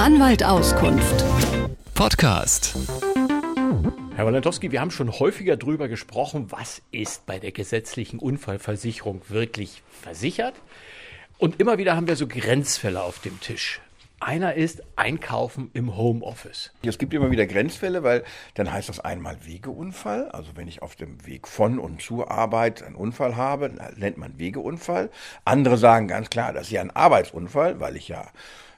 Anwalt Auskunft. Podcast. Herr Walentowski, wir haben schon häufiger darüber gesprochen, was ist bei der gesetzlichen Unfallversicherung wirklich versichert. Und immer wieder haben wir so Grenzfälle auf dem Tisch. Einer ist Einkaufen im Homeoffice. Es gibt immer wieder Grenzfälle, weil dann heißt das einmal Wegeunfall. Also wenn ich auf dem Weg von und zur Arbeit einen Unfall habe, nennt man Wegeunfall. Andere sagen ganz klar, das ist ja ein Arbeitsunfall, weil ich ja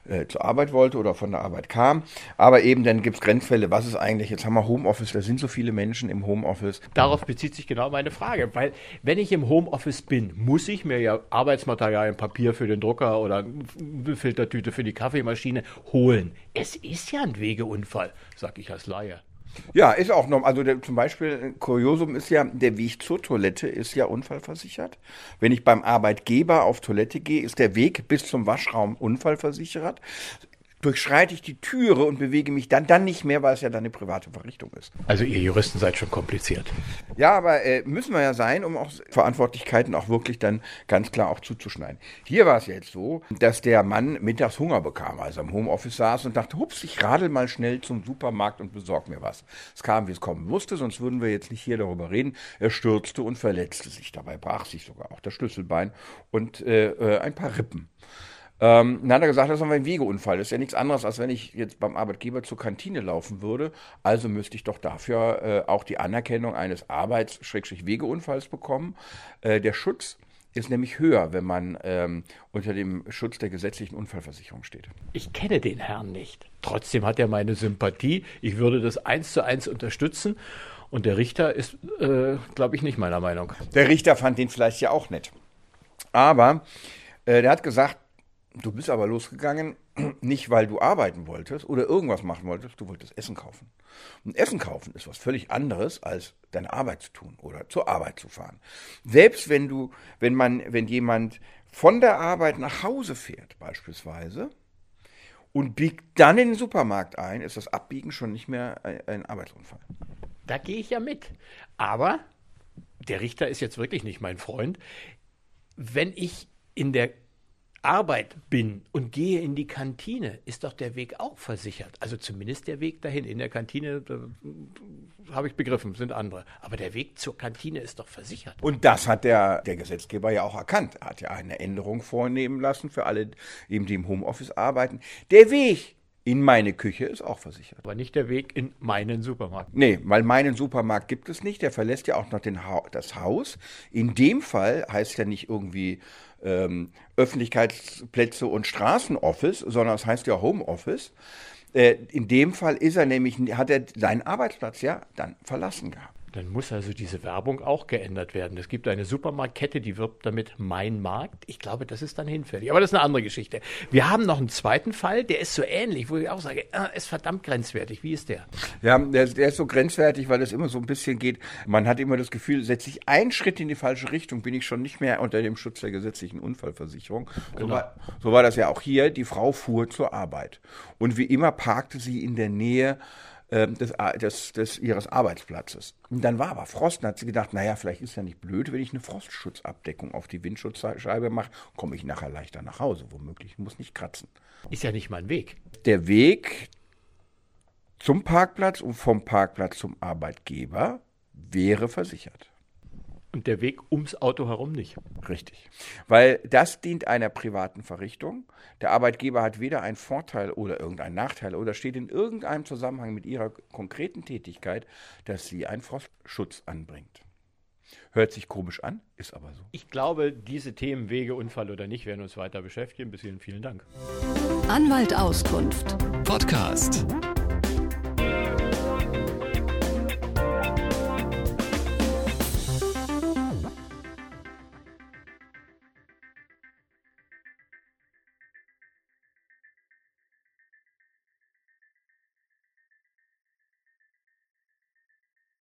äh, zur Arbeit wollte oder von der Arbeit kam. Aber eben dann gibt es Grenzfälle. Was ist eigentlich? Jetzt haben wir Homeoffice, da sind so viele Menschen im Homeoffice. Darauf bezieht sich genau meine Frage, weil wenn ich im Homeoffice bin, muss ich mir ja Arbeitsmaterialien, Papier für den Drucker oder eine Filtertüte für die Kaffeemaschine holen. Es ist ja ein Wegeunfall, sag ich als Laie. Ja, ist auch noch. Also der, zum Beispiel, Kuriosum ist ja, der Weg zur Toilette ist ja unfallversichert. Wenn ich beim Arbeitgeber auf Toilette gehe, ist der Weg bis zum Waschraum unfallversichert durchschreite ich die Türe und bewege mich dann, dann nicht mehr, weil es ja dann eine private Verrichtung ist. Also ihr Juristen seid schon kompliziert. Ja, aber äh, müssen wir ja sein, um auch Verantwortlichkeiten auch wirklich dann ganz klar auch zuzuschneiden. Hier war es jetzt so, dass der Mann mittags Hunger bekam, als er im Homeoffice saß und dachte, hups, ich radel mal schnell zum Supermarkt und besorg mir was. Es kam, wie es kommen musste, sonst würden wir jetzt nicht hier darüber reden. Er stürzte und verletzte sich. Dabei brach sich sogar auch das Schlüsselbein und äh, äh ein paar Rippen. Ähm, dann hat er gesagt, das ist ein Wegeunfall. Das ist ja nichts anderes, als wenn ich jetzt beim Arbeitgeber zur Kantine laufen würde. Also müsste ich doch dafür äh, auch die Anerkennung eines Arbeits-Wegeunfalls bekommen. Äh, der Schutz ist nämlich höher, wenn man ähm, unter dem Schutz der gesetzlichen Unfallversicherung steht. Ich kenne den Herrn nicht. Trotzdem hat er meine Sympathie. Ich würde das eins zu eins unterstützen. Und der Richter ist, äh, glaube ich, nicht meiner Meinung. Der Richter fand den vielleicht ja auch nett. Aber äh, der hat gesagt, Du bist aber losgegangen, nicht weil du arbeiten wolltest oder irgendwas machen wolltest, du wolltest Essen kaufen. Und Essen kaufen ist was völlig anderes, als deine Arbeit zu tun oder zur Arbeit zu fahren. Selbst wenn du, wenn man, wenn jemand von der Arbeit nach Hause fährt, beispielsweise, und biegt dann in den Supermarkt ein, ist das Abbiegen schon nicht mehr ein Arbeitsunfall. Da gehe ich ja mit. Aber der Richter ist jetzt wirklich nicht mein Freund. Wenn ich in der Arbeit bin und gehe in die Kantine, ist doch der Weg auch versichert. Also zumindest der Weg dahin. In der Kantine habe ich begriffen, sind andere. Aber der Weg zur Kantine ist doch versichert. Und das hat der, der Gesetzgeber ja auch erkannt. Er hat ja eine Änderung vornehmen lassen für alle, eben die im Homeoffice arbeiten. Der Weg in meine Küche ist auch versichert. Aber nicht der Weg in meinen Supermarkt. Nee, weil meinen Supermarkt gibt es nicht. Der verlässt ja auch noch den ha das Haus. In dem Fall heißt ja nicht irgendwie ähm, Öffentlichkeitsplätze und Straßenoffice, sondern es heißt ja Homeoffice. Äh, in dem Fall ist er nämlich, hat er seinen Arbeitsplatz ja dann verlassen gehabt. Dann muss also diese Werbung auch geändert werden. Es gibt eine Supermarktkette, die wirbt damit Mein Markt. Ich glaube, das ist dann hinfällig. Aber das ist eine andere Geschichte. Wir haben noch einen zweiten Fall, der ist so ähnlich, wo ich auch sage, er ist verdammt grenzwertig. Wie ist der? Ja, der, der ist so grenzwertig, weil es immer so ein bisschen geht. Man hat immer das Gefühl, setze ich einen Schritt in die falsche Richtung, bin ich schon nicht mehr unter dem Schutz der gesetzlichen Unfallversicherung. Genau. So, war, so war das ja auch hier. Die Frau fuhr zur Arbeit. Und wie immer parkte sie in der Nähe ähm, des, des, des, ihres Arbeitsplatzes. Und dann war aber Frost, dann hat sie gedacht, naja, vielleicht ist ja nicht blöd, wenn ich eine Frostschutzabdeckung auf die Windschutzscheibe mache, komme ich nachher leichter nach Hause, womöglich, muss nicht kratzen. Ist ja nicht mein Weg. Der Weg zum Parkplatz und vom Parkplatz zum Arbeitgeber wäre versichert. Und der Weg ums Auto herum nicht. Richtig. Weil das dient einer privaten Verrichtung. Der Arbeitgeber hat weder einen Vorteil oder irgendeinen Nachteil oder steht in irgendeinem Zusammenhang mit ihrer konkreten Tätigkeit, dass sie einen Frostschutz anbringt. Hört sich komisch an, ist aber so. Ich glaube, diese Themen Wege, Unfall oder nicht werden uns weiter beschäftigen. Bis hierhin vielen Dank. Anwalt Auskunft. Podcast.